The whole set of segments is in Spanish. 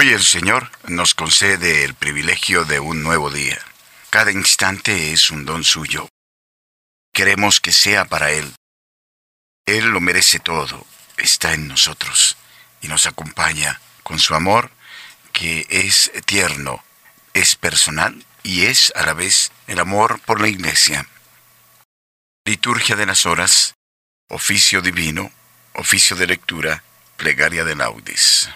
Hoy el Señor nos concede el privilegio de un nuevo día. Cada instante es un don suyo. Queremos que sea para Él. Él lo merece todo, está en nosotros y nos acompaña con su amor que es tierno, es personal y es a la vez el amor por la iglesia. Liturgia de las horas, oficio divino, oficio de lectura, plegaria de laudes.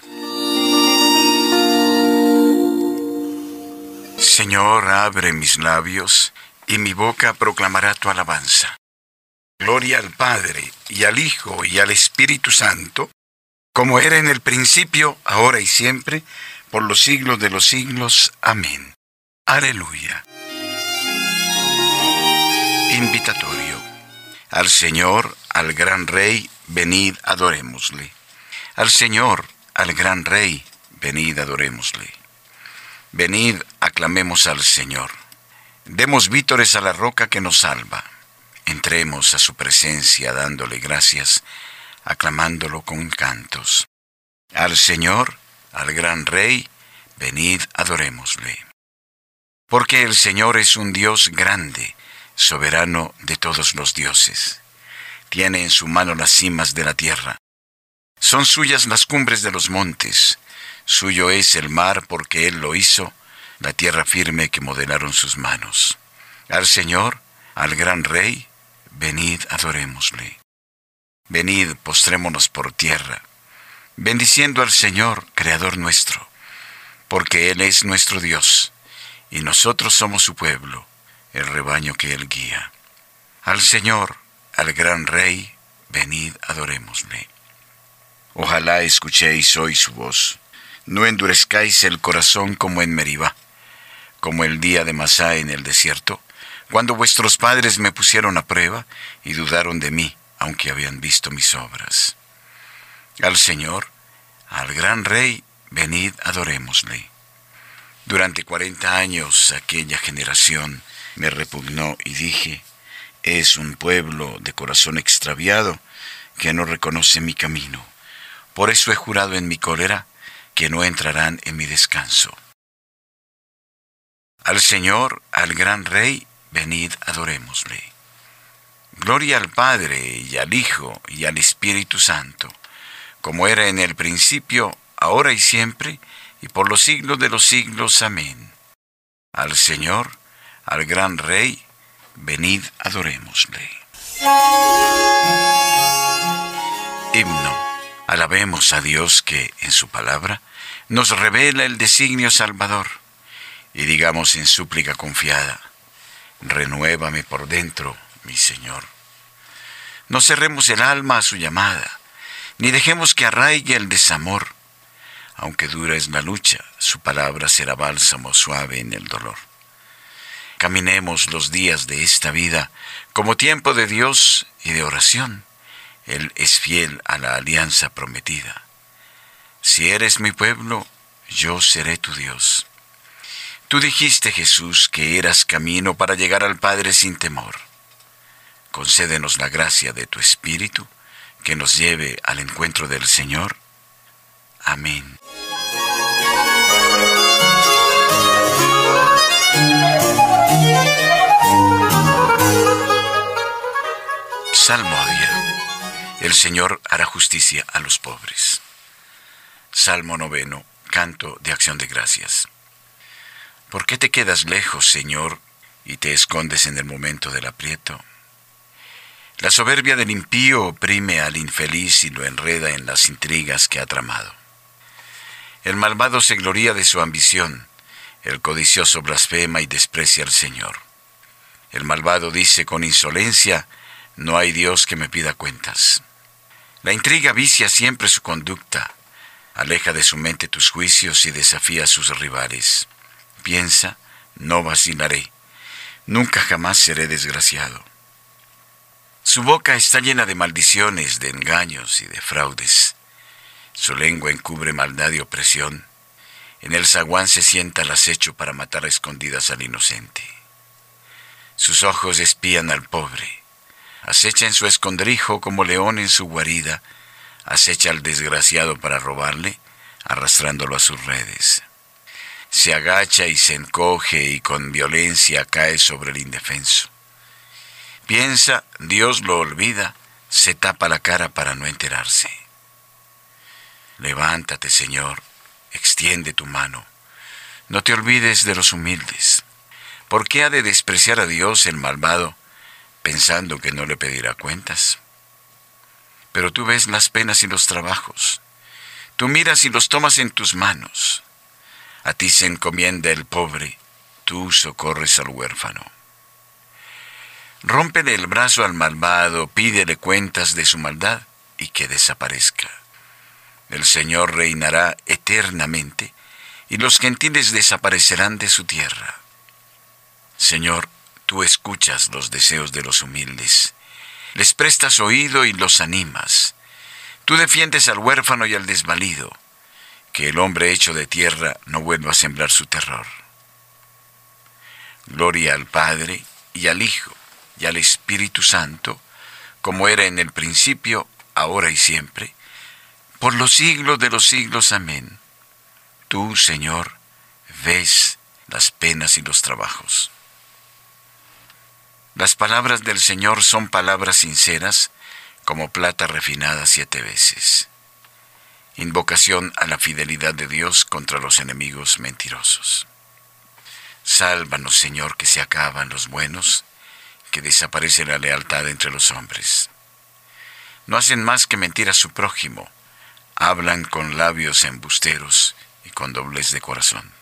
Señor, abre mis labios, y mi boca proclamará tu alabanza. Gloria al Padre, y al Hijo, y al Espíritu Santo, como era en el principio, ahora y siempre, por los siglos de los siglos. Amén. Aleluya. Invitatorio. Al Señor, al gran Rey, venid adorémosle. Al Señor, al gran Rey, venid adorémosle. Venid, aclamemos al Señor. Demos vítores a la roca que nos salva. Entremos a su presencia dándole gracias, aclamándolo con cantos. Al Señor, al gran Rey, venid adorémosle. Porque el Señor es un Dios grande, soberano de todos los dioses. Tiene en su mano las cimas de la tierra. Son suyas las cumbres de los montes. Suyo es el mar porque Él lo hizo, la tierra firme que modelaron sus manos. Al Señor, al gran Rey, venid adorémosle. Venid, postrémonos por tierra, bendiciendo al Señor, Creador nuestro, porque Él es nuestro Dios, y nosotros somos su pueblo, el rebaño que Él guía. Al Señor, al gran Rey, venid adorémosle. Ojalá escuchéis hoy su voz, no endurezcáis el corazón como en Meribá, como el día de Masá en el desierto, cuando vuestros padres me pusieron a prueba y dudaron de mí, aunque habían visto mis obras. Al Señor, al gran Rey, venid adorémosle. Durante cuarenta años aquella generación me repugnó y dije, es un pueblo de corazón extraviado que no reconoce mi camino. Por eso he jurado en mi cólera que no entrarán en mi descanso. Al Señor, al gran Rey, venid adorémosle. Gloria al Padre y al Hijo y al Espíritu Santo, como era en el principio, ahora y siempre, y por los siglos de los siglos. Amén. Al Señor, al gran Rey, venid adorémosle. Himno. Alabemos a Dios que, en su palabra, nos revela el designio salvador, y digamos en súplica confiada, renuévame por dentro, mi Señor. No cerremos el alma a su llamada, ni dejemos que arraigue el desamor. Aunque dura es la lucha, su palabra será bálsamo suave en el dolor. Caminemos los días de esta vida como tiempo de Dios y de oración. Él es fiel a la alianza prometida. Si eres mi pueblo, yo seré tu Dios. Tú dijiste, Jesús, que eras camino para llegar al Padre sin temor. Concédenos la gracia de tu Espíritu, que nos lleve al encuentro del Señor. Amén. Salmo a día. El Señor hará justicia a los pobres. Salmo noveno. Canto de acción de gracias. ¿Por qué te quedas lejos, Señor, y te escondes en el momento del aprieto? La soberbia del impío oprime al infeliz y lo enreda en las intrigas que ha tramado. El malvado se gloría de su ambición, el codicioso blasfema y desprecia al Señor. El malvado dice con insolencia, no hay Dios que me pida cuentas. La intriga vicia siempre su conducta, aleja de su mente tus juicios y desafía a sus rivales piensa, no vacilaré, nunca jamás seré desgraciado. Su boca está llena de maldiciones, de engaños y de fraudes. Su lengua encubre maldad y opresión. En el zaguán se sienta el acecho para matar a escondidas al inocente. Sus ojos espían al pobre. Acecha en su escondrijo como león en su guarida. Acecha al desgraciado para robarle, arrastrándolo a sus redes. Se agacha y se encoge y con violencia cae sobre el indefenso. Piensa, Dios lo olvida, se tapa la cara para no enterarse. Levántate, Señor, extiende tu mano. No te olvides de los humildes. ¿Por qué ha de despreciar a Dios el malvado pensando que no le pedirá cuentas? Pero tú ves las penas y los trabajos. Tú miras y los tomas en tus manos. A ti se encomienda el pobre, tú socorres al huérfano. Rómpele el brazo al malvado, pídele cuentas de su maldad y que desaparezca. El Señor reinará eternamente y los gentiles desaparecerán de su tierra. Señor, tú escuchas los deseos de los humildes, les prestas oído y los animas. Tú defiendes al huérfano y al desvalido que el hombre hecho de tierra no vuelva a sembrar su terror. Gloria al Padre y al Hijo y al Espíritu Santo, como era en el principio, ahora y siempre, por los siglos de los siglos. Amén. Tú, Señor, ves las penas y los trabajos. Las palabras del Señor son palabras sinceras, como plata refinada siete veces invocación a la fidelidad de Dios contra los enemigos mentirosos. Sálvanos, Señor, que se acaban los buenos, que desaparece la lealtad entre los hombres. No hacen más que mentir a su prójimo, hablan con labios embusteros y con doblez de corazón.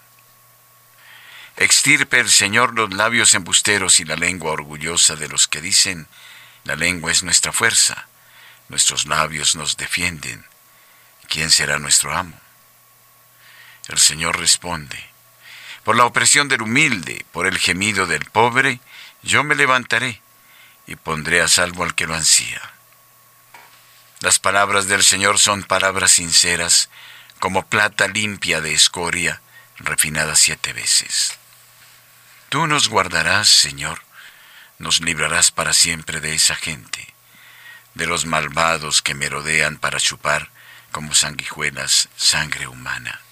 Extirpe el Señor los labios embusteros y la lengua orgullosa de los que dicen, la lengua es nuestra fuerza, nuestros labios nos defienden ¿quién será nuestro amo? El Señor responde, por la opresión del humilde, por el gemido del pobre, yo me levantaré y pondré a salvo al que lo ansía. Las palabras del Señor son palabras sinceras, como plata limpia de escoria, refinada siete veces. Tú nos guardarás, Señor, nos librarás para siempre de esa gente, de los malvados que merodean para chupar como sanguijuelas sangre humana.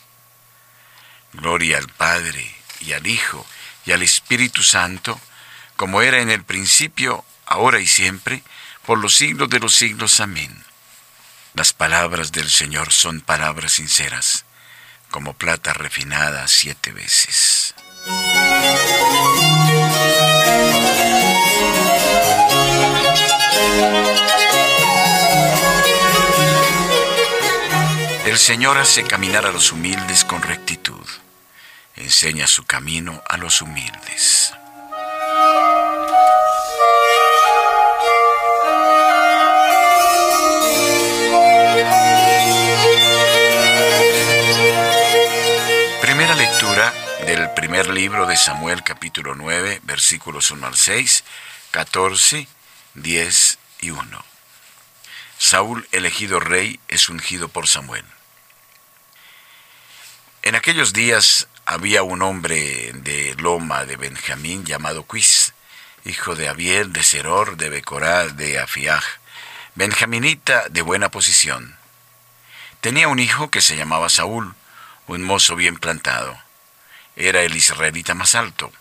Gloria al Padre y al Hijo y al Espíritu Santo, como era en el principio, ahora y siempre, por los siglos de los siglos. Amén. Las palabras del Señor son palabras sinceras, como plata refinada siete veces. El Señor hace caminar a los humildes con rectitud, enseña su camino a los humildes. Primer libro de Samuel capítulo 9 versículos 1 al 6, 14, 10 y 1. Saúl, elegido rey, es ungido por Samuel. En aquellos días había un hombre de Loma de Benjamín llamado Quis, hijo de Abiel, de Seror, de Becorá, de Afiaj, benjaminita de buena posición. Tenía un hijo que se llamaba Saúl, un mozo bien plantado. Era el israelita más alto.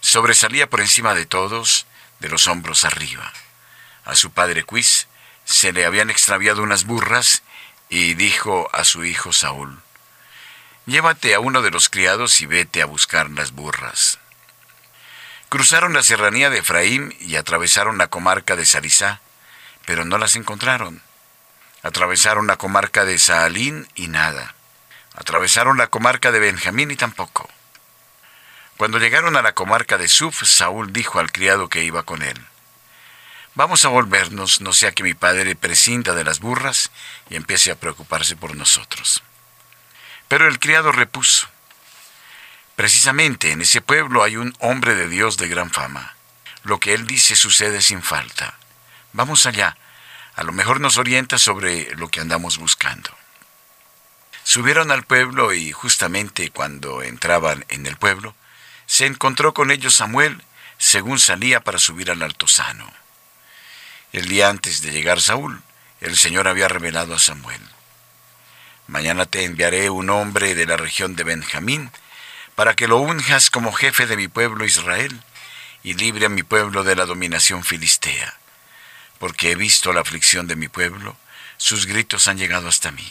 Sobresalía por encima de todos, de los hombros arriba. A su padre Quis se le habían extraviado unas burras y dijo a su hijo Saúl, Llévate a uno de los criados y vete a buscar las burras. Cruzaron la serranía de Efraín y atravesaron la comarca de Sarizá, pero no las encontraron. Atravesaron la comarca de Saalín y nada. Atravesaron la comarca de Benjamín y tampoco. Cuando llegaron a la comarca de Suf, Saúl dijo al criado que iba con él, Vamos a volvernos, no sea que mi padre prescinda de las burras y empiece a preocuparse por nosotros. Pero el criado repuso, precisamente en ese pueblo hay un hombre de Dios de gran fama. Lo que él dice sucede sin falta. Vamos allá, a lo mejor nos orienta sobre lo que andamos buscando. Subieron al pueblo y justamente cuando entraban en el pueblo, se encontró con ellos Samuel según salía para subir al altozano. El día antes de llegar Saúl, el Señor había revelado a Samuel Mañana te enviaré un hombre de la región de Benjamín, para que lo unjas como jefe de mi pueblo Israel, y libre a mi pueblo de la dominación filistea, porque he visto la aflicción de mi pueblo, sus gritos han llegado hasta mí.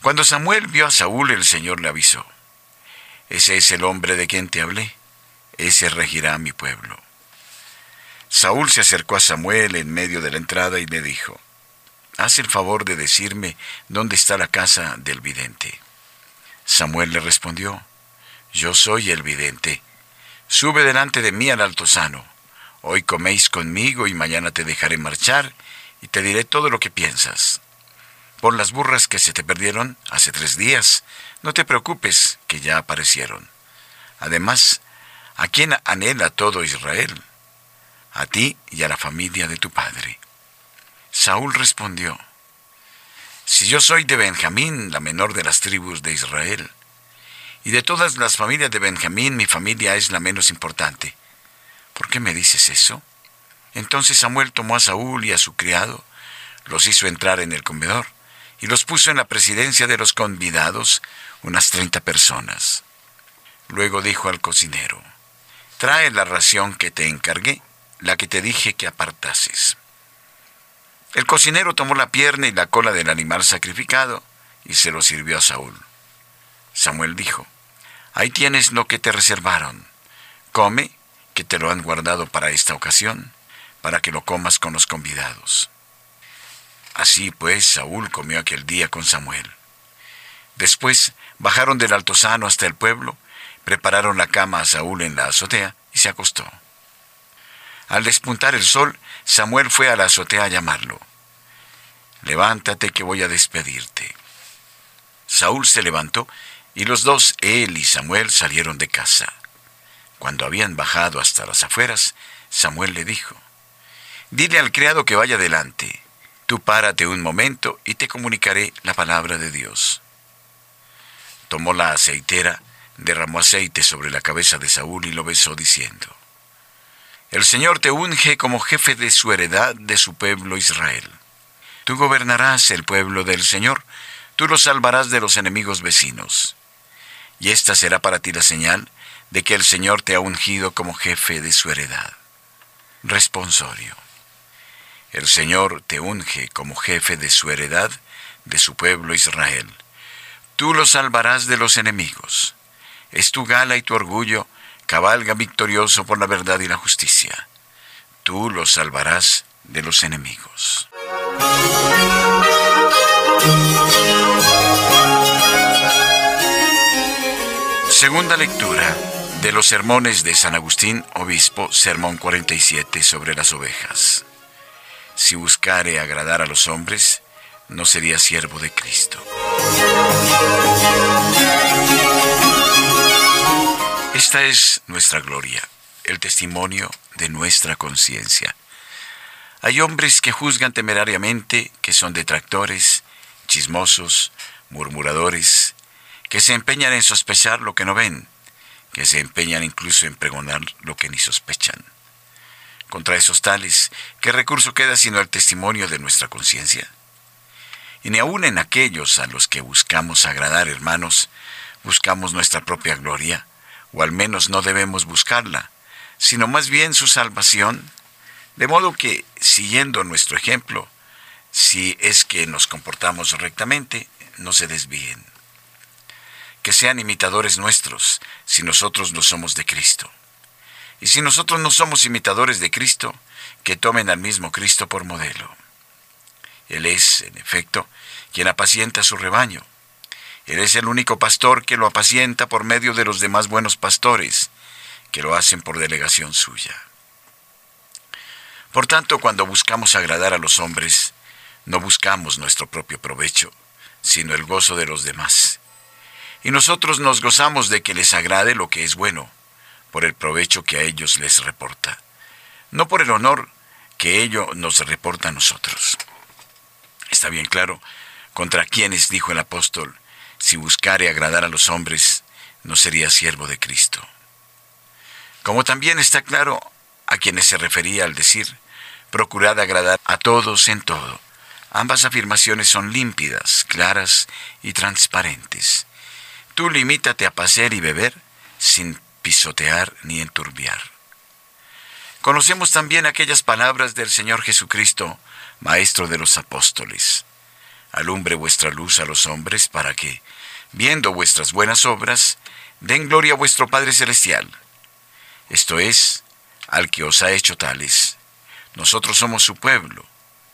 Cuando Samuel vio a Saúl, el Señor le avisó, Ese es el hombre de quien te hablé, ese regirá mi pueblo. Saúl se acercó a Samuel en medio de la entrada y le dijo, Haz el favor de decirme dónde está la casa del vidente. Samuel le respondió, Yo soy el vidente. Sube delante de mí al altozano. Hoy coméis conmigo y mañana te dejaré marchar y te diré todo lo que piensas. Por las burras que se te perdieron hace tres días, no te preocupes, que ya aparecieron. Además, ¿a quién anhela todo Israel? A ti y a la familia de tu padre. Saúl respondió, Si yo soy de Benjamín, la menor de las tribus de Israel, y de todas las familias de Benjamín mi familia es la menos importante, ¿por qué me dices eso? Entonces Samuel tomó a Saúl y a su criado, los hizo entrar en el comedor, y los puso en la presidencia de los convidados, unas treinta personas. Luego dijo al cocinero, Trae la ración que te encargué, la que te dije que apartases. El cocinero tomó la pierna y la cola del animal sacrificado y se lo sirvió a Saúl. Samuel dijo, Ahí tienes lo que te reservaron. Come, que te lo han guardado para esta ocasión, para que lo comas con los convidados. Así pues, Saúl comió aquel día con Samuel. Después bajaron del altozano hasta el pueblo, prepararon la cama a Saúl en la azotea y se acostó. Al despuntar el sol, Samuel fue a la azotea a llamarlo. Levántate que voy a despedirte. Saúl se levantó y los dos, él y Samuel, salieron de casa. Cuando habían bajado hasta las afueras, Samuel le dijo, Dile al criado que vaya delante. Tú párate un momento y te comunicaré la palabra de Dios. Tomó la aceitera, derramó aceite sobre la cabeza de Saúl y lo besó diciendo, El Señor te unge como jefe de su heredad de su pueblo Israel. Tú gobernarás el pueblo del Señor, tú lo salvarás de los enemigos vecinos. Y esta será para ti la señal de que el Señor te ha ungido como jefe de su heredad. Responsorio. El Señor te unge como jefe de su heredad, de su pueblo Israel. Tú lo salvarás de los enemigos. Es tu gala y tu orgullo, cabalga victorioso por la verdad y la justicia. Tú lo salvarás de los enemigos. Segunda lectura de los sermones de San Agustín, obispo, sermón 47 sobre las ovejas si buscare agradar a los hombres, no sería siervo de Cristo. Esta es nuestra gloria, el testimonio de nuestra conciencia. Hay hombres que juzgan temerariamente, que son detractores, chismosos, murmuradores, que se empeñan en sospechar lo que no ven, que se empeñan incluso en pregonar lo que ni sospechan contra esos tales, ¿qué recurso queda sino el testimonio de nuestra conciencia? Y ni aun en aquellos a los que buscamos agradar, hermanos, buscamos nuestra propia gloria, o al menos no debemos buscarla, sino más bien su salvación, de modo que, siguiendo nuestro ejemplo, si es que nos comportamos rectamente, no se desvíen. Que sean imitadores nuestros, si nosotros lo somos de Cristo. Y si nosotros no somos imitadores de Cristo, que tomen al mismo Cristo por modelo. Él es, en efecto, quien apacienta su rebaño. Él es el único pastor que lo apacienta por medio de los demás buenos pastores, que lo hacen por delegación suya. Por tanto, cuando buscamos agradar a los hombres, no buscamos nuestro propio provecho, sino el gozo de los demás. Y nosotros nos gozamos de que les agrade lo que es bueno, por el provecho que a ellos les reporta, no por el honor que ello nos reporta a nosotros. Está bien claro contra quienes dijo el apóstol, si buscare agradar a los hombres, no sería siervo de Cristo. Como también está claro a quienes se refería al decir, procurad agradar a todos en todo, Ambas afirmaciones son límpidas, claras y transparentes. Tú limítate a pasear y beber sin pisotear ni enturbiar. Conocemos también aquellas palabras del Señor Jesucristo, Maestro de los Apóstoles. Alumbre vuestra luz a los hombres para que, viendo vuestras buenas obras, den gloria a vuestro Padre Celestial. Esto es, al que os ha hecho tales. Nosotros somos su pueblo,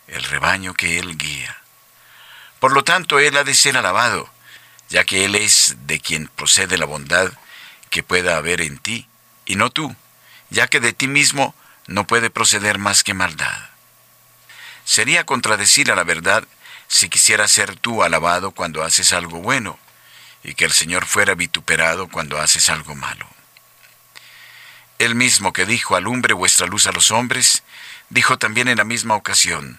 el rebaño que Él guía. Por lo tanto, Él ha de ser alabado, ya que Él es de quien procede la bondad que pueda haber en ti, y no tú, ya que de ti mismo no puede proceder más que maldad. Sería contradecir a la verdad si quisieras ser tú alabado cuando haces algo bueno, y que el Señor fuera vituperado cuando haces algo malo. Él mismo que dijo, alumbre vuestra luz a los hombres, dijo también en la misma ocasión,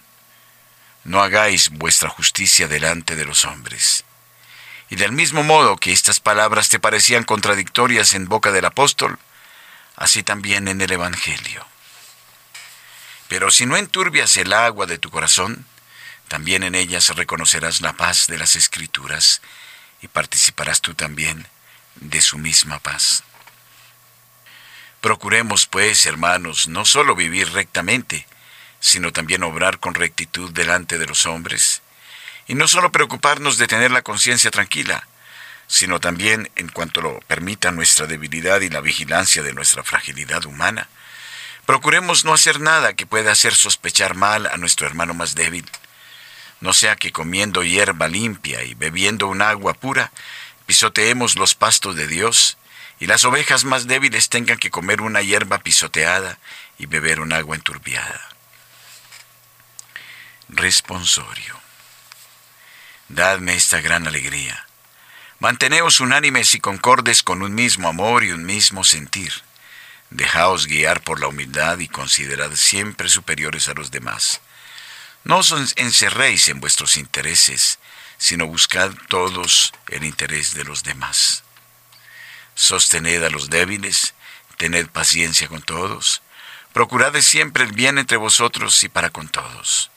no hagáis vuestra justicia delante de los hombres. Y del mismo modo que estas palabras te parecían contradictorias en boca del apóstol, así también en el Evangelio. Pero si no enturbias el agua de tu corazón, también en ellas reconocerás la paz de las Escrituras y participarás tú también de su misma paz. Procuremos, pues, hermanos, no solo vivir rectamente, sino también obrar con rectitud delante de los hombres, y no solo preocuparnos de tener la conciencia tranquila, sino también, en cuanto lo permita nuestra debilidad y la vigilancia de nuestra fragilidad humana, procuremos no hacer nada que pueda hacer sospechar mal a nuestro hermano más débil, no sea que comiendo hierba limpia y bebiendo un agua pura, pisoteemos los pastos de Dios, y las ovejas más débiles tengan que comer una hierba pisoteada y beber un agua enturbiada. Responsorio. Dadme esta gran alegría. Manteneos unánimes y concordes con un mismo amor y un mismo sentir. Dejaos guiar por la humildad y considerad siempre superiores a los demás no os encerréis en vuestros intereses, sino buscad todos el interés de los demás. Sostened a los débiles, tened paciencia con todos, procurad siempre el bien entre vosotros y para con todos.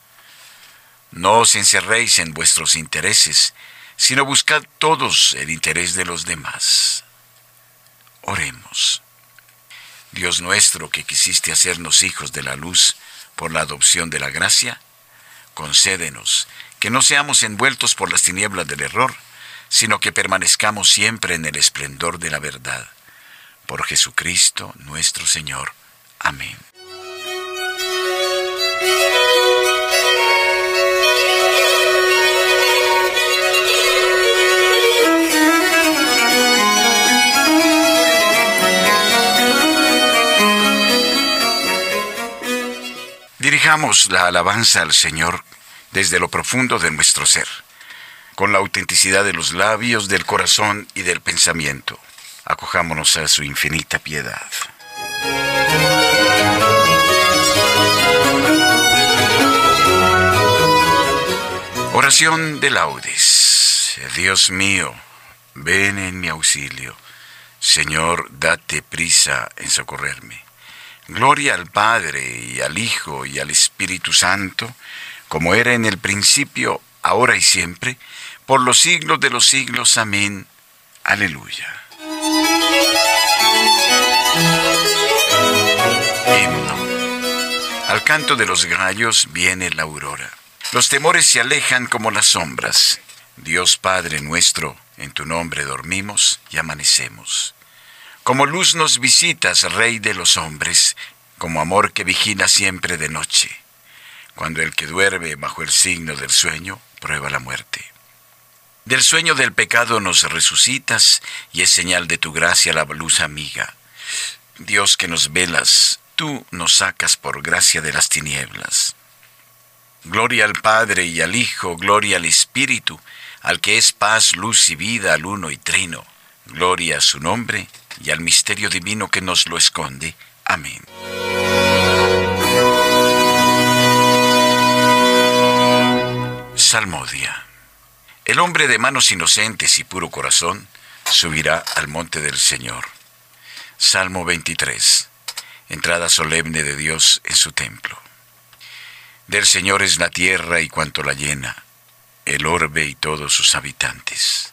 No os encerréis en vuestros intereses, sino buscad todos el interés de los demás. Oremos. Dios nuestro, que quisiste hacernos hijos de la luz por la adopción de la gracia, concédenos que no seamos envueltos por las tinieblas del error, sino que permanezcamos siempre en el esplendor de la verdad. Por Jesucristo nuestro Señor. Amén. Dirijamos la alabanza al Señor desde lo profundo de nuestro ser, con la autenticidad de los labios, del corazón y del pensamiento. Acojámonos a su infinita piedad. Oración de laudes. Dios mío, ven en mi auxilio. Señor, date prisa en socorrerme. Gloria al Padre y al Hijo y al Espíritu Santo, como era en el principio, ahora y siempre, por los siglos de los siglos. Amén. Aleluya. Himno. Al canto de los gallos viene la aurora. Los temores se alejan como las sombras. Dios Padre nuestro, en tu nombre dormimos y amanecemos. Como luz nos visitas, Rey de los hombres, como amor que vigila siempre de noche, cuando el que duerme bajo el signo del sueño prueba la muerte. Del sueño del pecado nos resucitas y es señal de tu gracia la luz amiga. Dios que nos velas, tú nos sacas por gracia de las tinieblas. Gloria al Padre y al Hijo, gloria al Espíritu, al que es paz, luz y vida, al uno y trino. Gloria a su nombre y al misterio divino que nos lo esconde. Amén. Salmodia. El hombre de manos inocentes y puro corazón subirá al monte del Señor. Salmo 23. Entrada solemne de Dios en su templo. Del Señor es la tierra y cuanto la llena, el orbe y todos sus habitantes.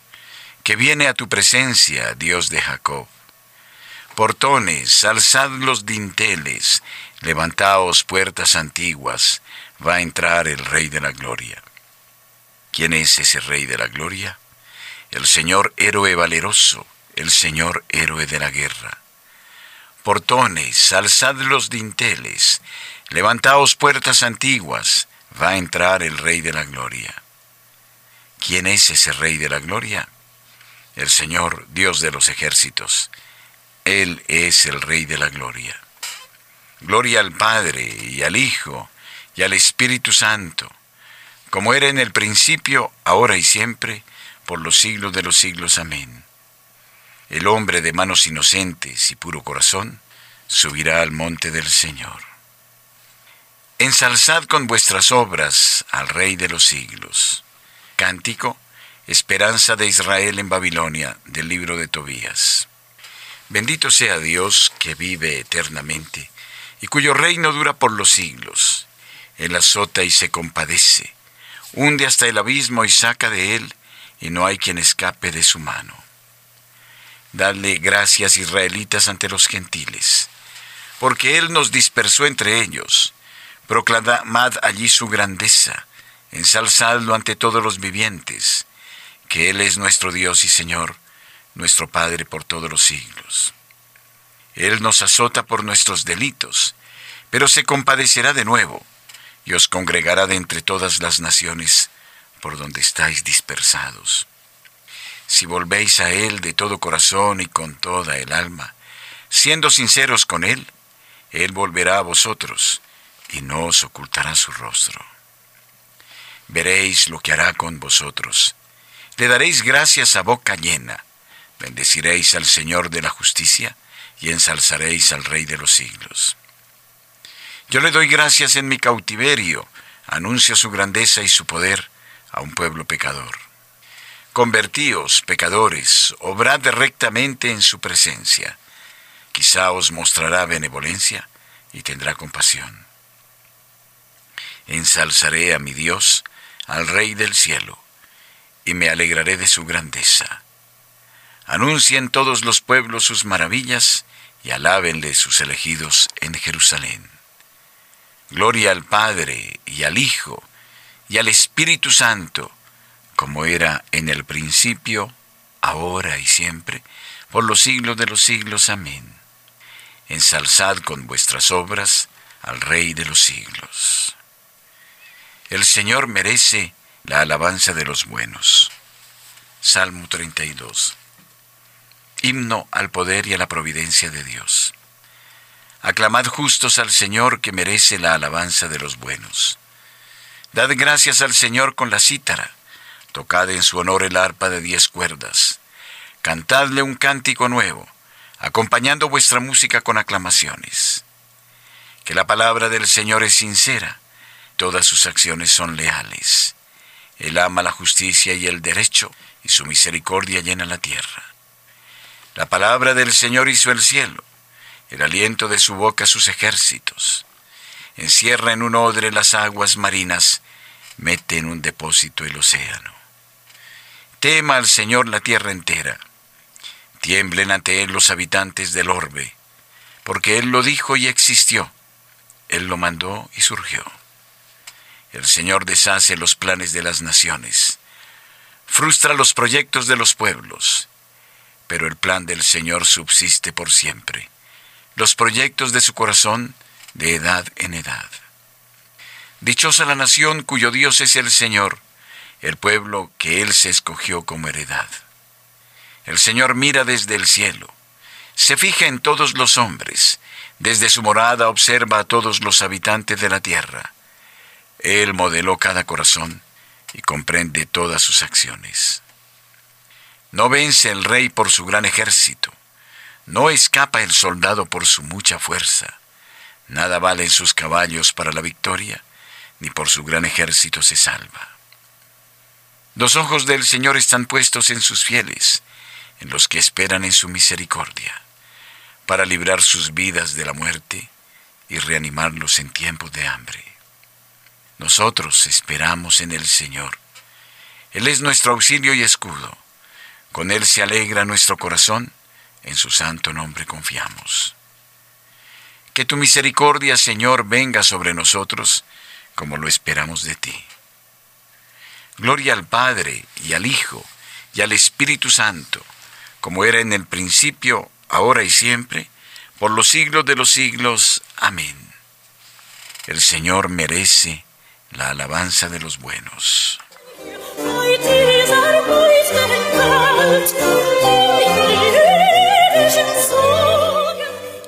que viene a tu presencia, Dios de Jacob. Portones, alzad los dinteles, levantaos puertas antiguas, va a entrar el Rey de la Gloria. ¿Quién es ese Rey de la Gloria? El Señor héroe valeroso, el Señor héroe de la guerra. Portones, alzad los dinteles, levantaos puertas antiguas, va a entrar el Rey de la Gloria. ¿Quién es ese Rey de la Gloria? El Señor, Dios de los ejércitos. Él es el Rey de la Gloria. Gloria al Padre y al Hijo y al Espíritu Santo, como era en el principio, ahora y siempre, por los siglos de los siglos. Amén. El hombre de manos inocentes y puro corazón subirá al monte del Señor. Ensalzad con vuestras obras al Rey de los siglos. Cántico Esperanza de Israel en Babilonia, del libro de Tobías. Bendito sea Dios que vive eternamente y cuyo reino dura por los siglos. Él azota y se compadece, hunde hasta el abismo y saca de él, y no hay quien escape de su mano. Dadle gracias israelitas ante los gentiles, porque Él nos dispersó entre ellos. Proclamad allí su grandeza, ensalzadlo ante todos los vivientes que Él es nuestro Dios y Señor, nuestro Padre por todos los siglos. Él nos azota por nuestros delitos, pero se compadecerá de nuevo y os congregará de entre todas las naciones por donde estáis dispersados. Si volvéis a Él de todo corazón y con toda el alma, siendo sinceros con Él, Él volverá a vosotros y no os ocultará su rostro. Veréis lo que hará con vosotros le daréis gracias a boca llena, bendeciréis al Señor de la justicia y ensalzaréis al Rey de los siglos. Yo le doy gracias en mi cautiverio, anuncio su grandeza y su poder a un pueblo pecador. Convertíos, pecadores, obrad rectamente en su presencia. Quizá os mostrará benevolencia y tendrá compasión. Ensalzaré a mi Dios, al Rey del cielo y me alegraré de su grandeza. Anuncien todos los pueblos sus maravillas y alábenle sus elegidos en Jerusalén. Gloria al Padre y al Hijo y al Espíritu Santo, como era en el principio, ahora y siempre, por los siglos de los siglos. Amén. Ensalzad con vuestras obras al Rey de los siglos. El Señor merece la alabanza de los buenos. Salmo 32. Himno al poder y a la providencia de Dios. Aclamad justos al Señor que merece la alabanza de los buenos. Dad gracias al Señor con la cítara, tocad en su honor el arpa de diez cuerdas, cantadle un cántico nuevo, acompañando vuestra música con aclamaciones. Que la palabra del Señor es sincera, todas sus acciones son leales. Él ama la justicia y el derecho, y su misericordia llena la tierra. La palabra del Señor hizo el cielo, el aliento de su boca sus ejércitos. Encierra en un odre las aguas marinas, mete en un depósito el océano. Tema al Señor la tierra entera. Tiemblen ante Él los habitantes del orbe, porque Él lo dijo y existió. Él lo mandó y surgió. El Señor deshace los planes de las naciones, frustra los proyectos de los pueblos, pero el plan del Señor subsiste por siempre, los proyectos de su corazón de edad en edad. Dichosa la nación cuyo Dios es el Señor, el pueblo que Él se escogió como heredad. El Señor mira desde el cielo, se fija en todos los hombres, desde su morada observa a todos los habitantes de la tierra Él modeló cada corazón y comprende todas sus acciones. No vence el rey por su gran ejército, no escapa el soldado por su mucha fuerza. Nada valen sus caballos para la victoria, ni por su gran ejército se salva. Los ojos del Señor están puestos en sus fieles, en los que esperan en su misericordia, para librar sus vidas de la muerte y reanimarlos en tiempos de hambre. Nosotros esperamos en el Señor. Él es nuestro auxilio y escudo. Con Él se alegra nuestro corazón, en su santo nombre confiamos. Que tu misericordia, Señor, venga sobre nosotros, como lo esperamos de ti. Gloria al Padre y al Hijo y al Espíritu Santo, como era en el principio, ahora y siempre, por los siglos de los siglos. Amén. El Señor merece la alabanza de los buenos.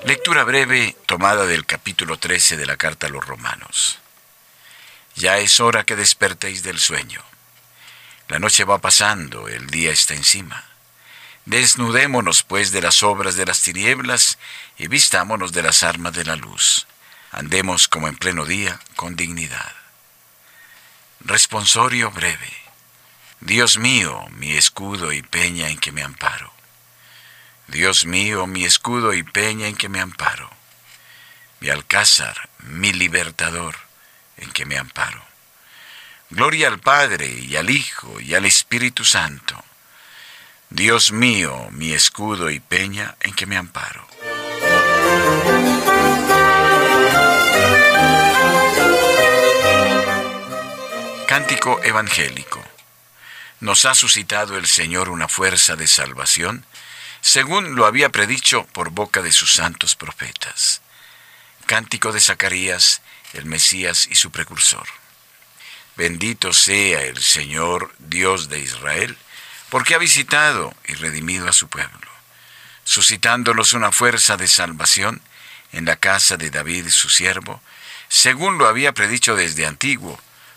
Lectura breve tomada del capítulo 13 de la carta a los romanos. Ya es hora que despertéis del sueño. La noche va pasando, el día está encima. Desnudémonos pues de las obras de las tinieblas y vistámonos de las armas de la luz. Andemos como en pleno día, con dignidad. Responsorio breve. Dios mío, mi escudo y peña en que me amparo. Dios mío, mi escudo y peña en que me amparo. Mi alcázar, mi libertador, en que me amparo. Gloria al Padre y al Hijo y al Espíritu Santo. Dios mío, mi escudo y peña en que me amparo. Cántico Evangélico. Nos ha suscitado el Señor una fuerza de salvación, según lo había predicho por boca de sus santos profetas. Cántico de Zacarías, el Mesías y su precursor. Bendito sea el Señor Dios de Israel, porque ha visitado y redimido a su pueblo, suscitándonos una fuerza de salvación en la casa de David su siervo, según lo había predicho desde antiguo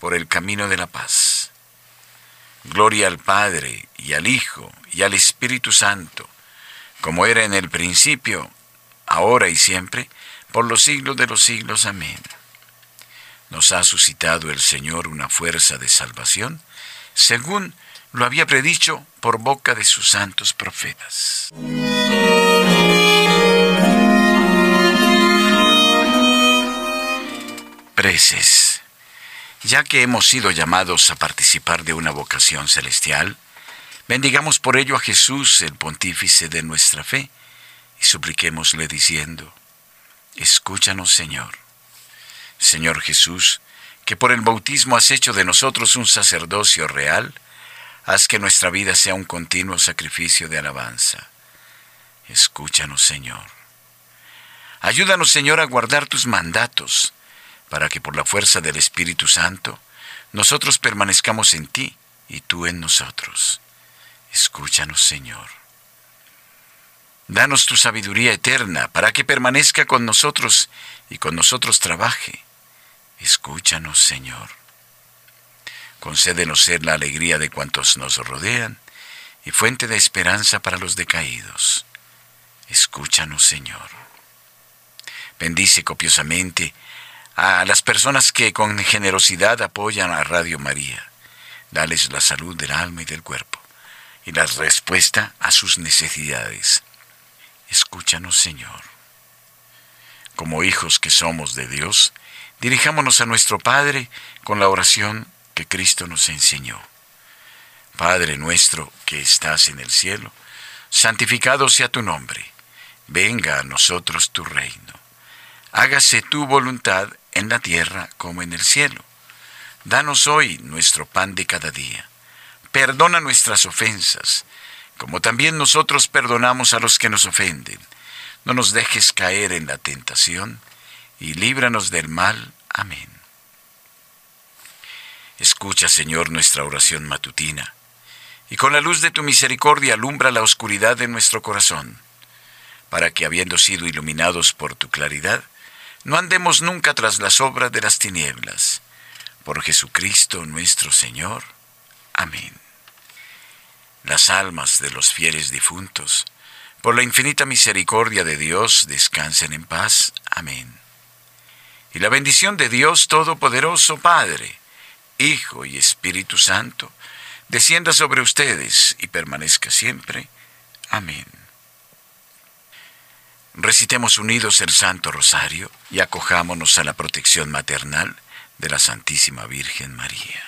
por el camino de la paz. Gloria al Padre y al Hijo y al Espíritu Santo, como era en el principio, ahora y siempre, por los siglos de los siglos. Amén. Nos ha suscitado el Señor una fuerza de salvación, según lo había predicho por boca de sus santos profetas. Preces ya que hemos sido llamados a participar de una vocación celestial, bendigamos por ello a Jesús, el pontífice de nuestra fe, y supliquémosle diciendo, Escúchanos, Señor. Señor Jesús, que por el bautismo has hecho de nosotros un sacerdocio real, haz que nuestra vida sea un continuo sacrificio de alabanza. Escúchanos, Señor. Ayúdanos, Señor, a guardar tus mandatos, para que por la fuerza del Espíritu Santo nosotros permanezcamos en ti y tú en nosotros. Escúchanos, Señor. Danos tu sabiduría eterna para que permanezca con nosotros y con nosotros trabaje. Escúchanos, Señor. Concédenos ser la alegría de cuantos nos rodean y fuente de esperanza para los decaídos. Escúchanos, Señor. Bendice copiosamente a las personas que con generosidad apoyan a Radio María, dales la salud del alma y del cuerpo y la respuesta a sus necesidades. Escúchanos, Señor. Como hijos que somos de Dios, dirijámonos a nuestro Padre con la oración que Cristo nos enseñó. Padre nuestro que estás en el cielo, santificado sea tu nombre, venga a nosotros tu reino. Hágase tu voluntad en la tierra como en el cielo. Danos hoy nuestro pan de cada día. Perdona nuestras ofensas, como también nosotros perdonamos a los que nos ofenden. No nos dejes caer en la tentación, y líbranos del mal. Amén. Escucha, Señor, nuestra oración matutina y con la luz de tu misericordia alumbra la oscuridad de nuestro corazón, para que, habiendo sido iluminados por tu claridad, no andemos nunca tras las obras de las tinieblas. Por Jesucristo nuestro Señor. Amén. Las almas de los fieles difuntos, por la infinita misericordia de Dios, descansen en paz. Amén. Y la bendición de Dios Todopoderoso, Padre, Hijo y Espíritu Santo, descienda sobre ustedes y permanezca siempre. Amén. Recitemos unidos el Santo Rosario y acojámonos a la protección maternal de la Santísima Virgen María.